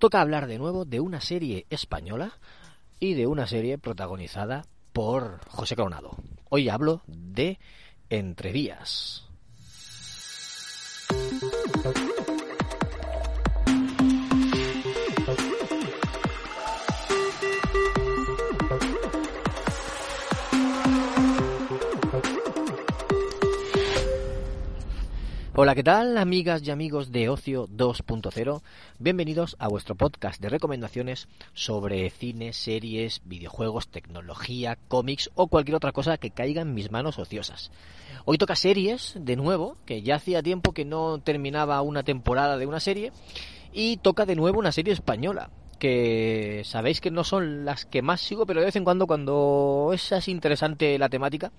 Toca hablar de nuevo de una serie española y de una serie protagonizada por José Coronado. Hoy hablo de Entrevías. Hola, ¿qué tal, amigas y amigos de Ocio 2.0? Bienvenidos a vuestro podcast de recomendaciones sobre cine, series, videojuegos, tecnología, cómics o cualquier otra cosa que caiga en mis manos ociosas. Hoy toca series, de nuevo, que ya hacía tiempo que no terminaba una temporada de una serie, y toca de nuevo una serie española, que sabéis que no son las que más sigo, pero de vez en cuando, cuando es interesante la temática,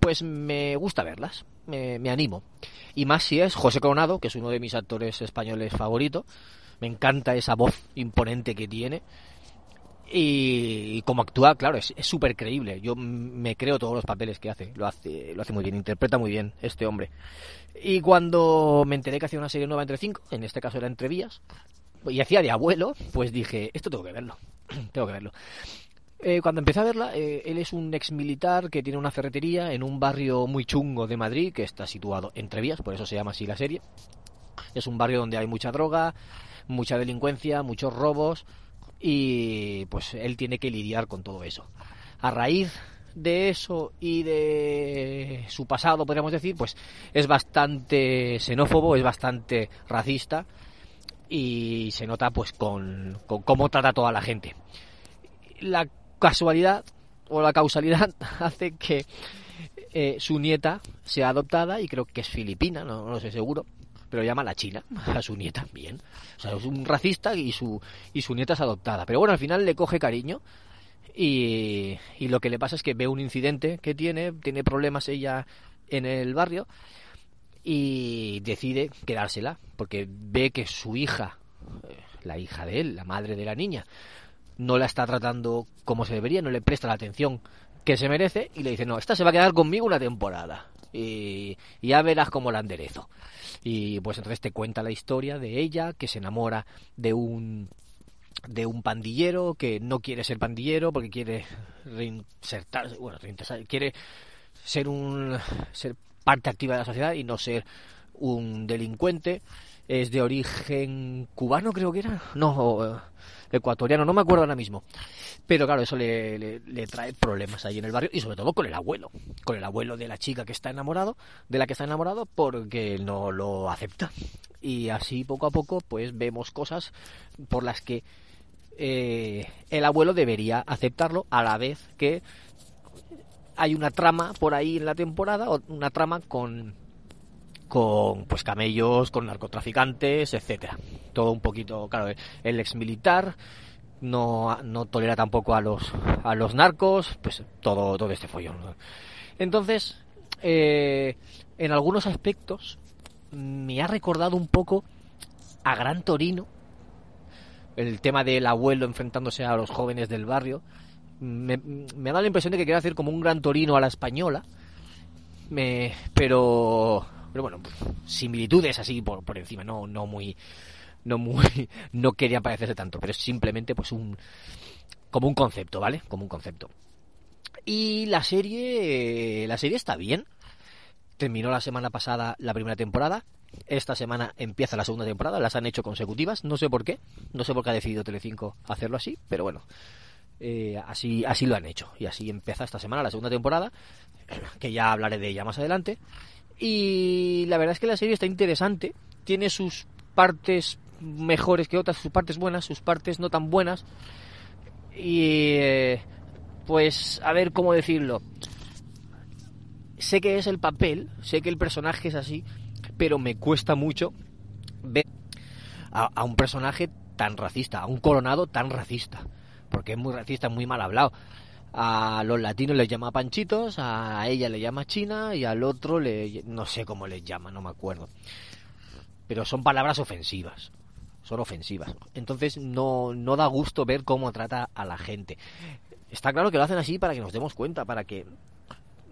pues me gusta verlas, me, me, animo. Y más si es José Coronado, que es uno de mis actores españoles favoritos. Me encanta esa voz imponente que tiene. Y, como actúa, claro, es súper creíble. Yo me creo todos los papeles que hace. Lo hace, lo hace muy bien, interpreta muy bien este hombre. Y cuando me enteré que hacía una serie nueva entre cinco, en este caso era entre vías, y hacía de abuelo, pues dije, esto tengo que verlo. tengo que verlo. Eh, cuando empecé a verla, eh, él es un ex militar que tiene una ferretería en un barrio muy chungo de Madrid, que está situado entre vías, por eso se llama así la serie. Es un barrio donde hay mucha droga, mucha delincuencia, muchos robos, y pues él tiene que lidiar con todo eso. A raíz de eso y de su pasado, podríamos decir, pues es bastante xenófobo, es bastante racista y se nota pues con, con cómo trata a toda la gente. La casualidad o la causalidad hace que eh, su nieta sea adoptada y creo que es filipina, no, no sé seguro, pero llama a la China a su nieta, bien. O sea, es un racista y su, y su nieta es adoptada. Pero bueno, al final le coge cariño y, y lo que le pasa es que ve un incidente que tiene, tiene problemas ella en el barrio y decide quedársela porque ve que su hija, eh, la hija de él, la madre de la niña, no la está tratando como se debería, no le presta la atención que se merece y le dice, no, esta se va a quedar conmigo una temporada y, y ya verás cómo la enderezo. Y pues entonces te cuenta la historia de ella que se enamora de un de un pandillero que no quiere ser pandillero porque quiere reinsertarse, bueno, reinsertarse, quiere ser un ser parte activa de la sociedad y no ser un delincuente. Es de origen cubano, creo que era. No, ecuatoriano, no me acuerdo ahora mismo. Pero claro, eso le, le, le, trae problemas ahí en el barrio y sobre todo con el abuelo, con el abuelo de la chica que está enamorado, de la que está enamorado porque no lo acepta. Y así poco a poco pues vemos cosas por las que eh, el abuelo debería aceptarlo a la vez que hay una trama por ahí en la temporada, una trama con con pues camellos, con narcotraficantes, etcétera. Todo un poquito, claro, el ex militar no, no tolera tampoco a los a los narcos, pues todo todo este follón. Entonces, eh, en algunos aspectos me ha recordado un poco a Gran Torino, el tema del abuelo enfrentándose a los jóvenes del barrio. Me, me ha dado la impresión de que quiere hacer como un Gran Torino a la española, me, pero bueno, similitudes así por, por encima, no, no muy, no muy, no quería parecerse tanto, pero es simplemente pues un, como un concepto, ¿vale? Como un concepto. Y la serie, la serie está bien. Terminó la semana pasada la primera temporada. Esta semana empieza la segunda temporada. Las han hecho consecutivas. No sé por qué. No sé por qué ha decidido Telecinco hacerlo así. Pero bueno, eh, así, así lo han hecho. Y así empieza esta semana la segunda temporada. Que ya hablaré de ella más adelante. Y la verdad es que la serie está interesante. Tiene sus partes mejores que otras, sus partes buenas, sus partes no tan buenas. Y eh, pues a ver cómo decirlo. Sé que es el papel, sé que el personaje es así, pero me cuesta mucho ver a, un personaje tan racista, a un coronado tan racista, porque es muy racista, muy mal hablado. A los latinos les llama panchitos, a ella le llama china y al otro le no sé cómo les llama, no me acuerdo. Pero son palabras ofensivas son ofensivas. Entonces no, no da gusto ver cómo trata a la gente. Está claro que lo hacen así para que nos demos cuenta, para que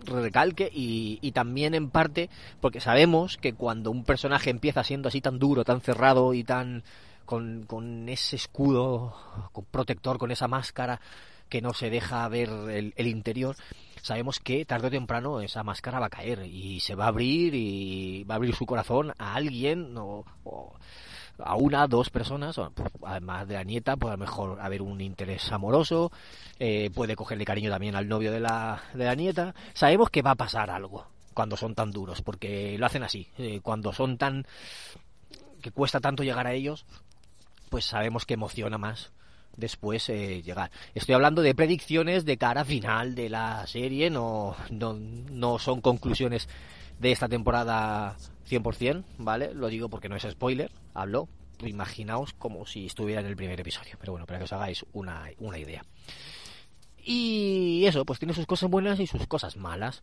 recalque y, y, también en parte porque sabemos que cuando un personaje empieza siendo así tan duro, tan cerrado y tan con, con ese escudo con protector, con esa máscara que no se deja ver el, interior, sabemos que tarde o temprano esa máscara va a caer y se va a abrir y va a abrir su corazón a alguien o a una, dos personas, además de la nieta, puede a lo mejor haber un interés amoroso, eh, puede cogerle cariño también al novio de la, de la nieta. Sabemos que va a pasar algo cuando son tan duros, porque lo hacen así. Eh, cuando son tan. que cuesta tanto llegar a ellos, pues sabemos que emociona más después eh, llegar. Estoy hablando de predicciones de cara final de la serie, no, no, no son conclusiones de esta temporada 100%, ¿vale? Lo digo porque no es spoiler, hablo, imaginaos como si estuviera en el primer episodio, pero bueno, para que os hagáis una, una idea. Y eso, pues tiene sus cosas buenas y sus cosas malas.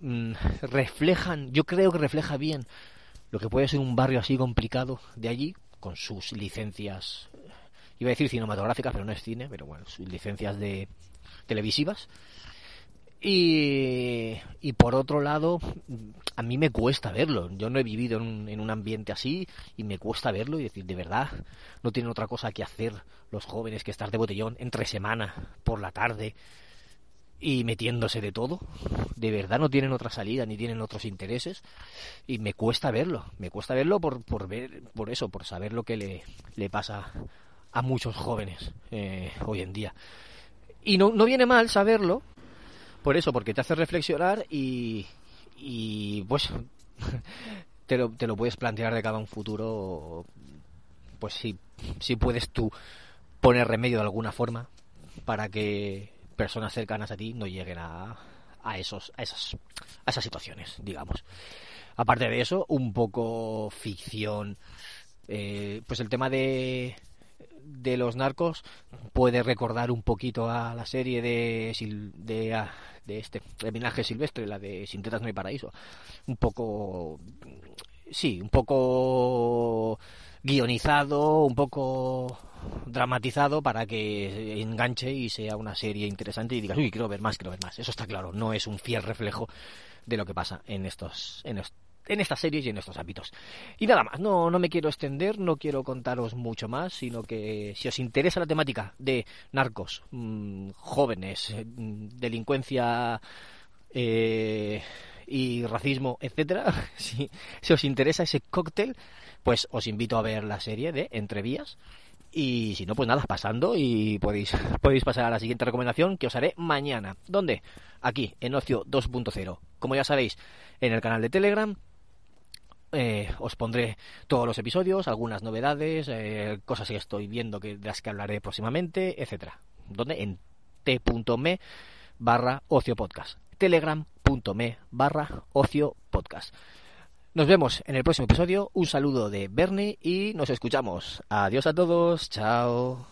Mm, reflejan, yo creo que refleja bien lo que puede ser un barrio así complicado de allí, con sus licencias, iba a decir cinematográficas, pero no es cine, pero bueno, sus licencias de televisivas y, y, por otro lado, a mí me cuesta verlo. Yo no he vivido en un, en un, ambiente así y me cuesta verlo y decir, de verdad, no tienen otra cosa que hacer los jóvenes que estar de botellón entre semana, por la tarde y metiéndose de todo. De verdad no tienen otra salida ni tienen otros intereses y me cuesta verlo. Me cuesta verlo por, por ver, por eso, por saber lo que le, le pasa a muchos jóvenes eh, hoy en día. Y no, no viene mal saberlo, por eso, porque te hace reflexionar y, y pues te lo, te lo puedes plantear de cada un futuro, pues si, si puedes tú poner remedio de alguna forma para que personas cercanas a ti no lleguen a, a, esos, a, esas, a esas situaciones, digamos. Aparte de eso, un poco ficción. Eh, pues el tema de, de los narcos puede recordar un poquito a la serie de, de, de este, de silvestre, la de Sin tetas no hay paraíso. Un poco, sí, un poco guionizado, un poco dramatizado para que enganche y sea una serie interesante y digas, uy, quiero ver más, quiero ver más. Eso está claro, no es un fiel reflejo de lo que pasa en estos, en estos en estas series y en estos ámbitos. Y nada más, no, no me quiero extender, no quiero contaros mucho más, sino que si os interesa la temática de narcos, mm, jóvenes, eh, delincuencia eh, y racismo, etcétera, si, si os interesa ese cóctel, pues os invito a ver la serie de Entrevías. Y si no, pues nada, pasando y podéis, podéis pasar a la siguiente recomendación que os haré mañana. ¿Dónde? Aquí, en Ocio 2.0. Como ya sabéis, en el canal de Telegram eh, os pondré todos los episodios, algunas novedades, eh, cosas que estoy viendo que, de las que hablaré próximamente, etcétera. Donde en t.me barra ocio podcast. Telegram.me barra ocio podcast. Nos vemos en el próximo episodio. Un saludo de Bernie y nos escuchamos. Adiós a todos. Chao.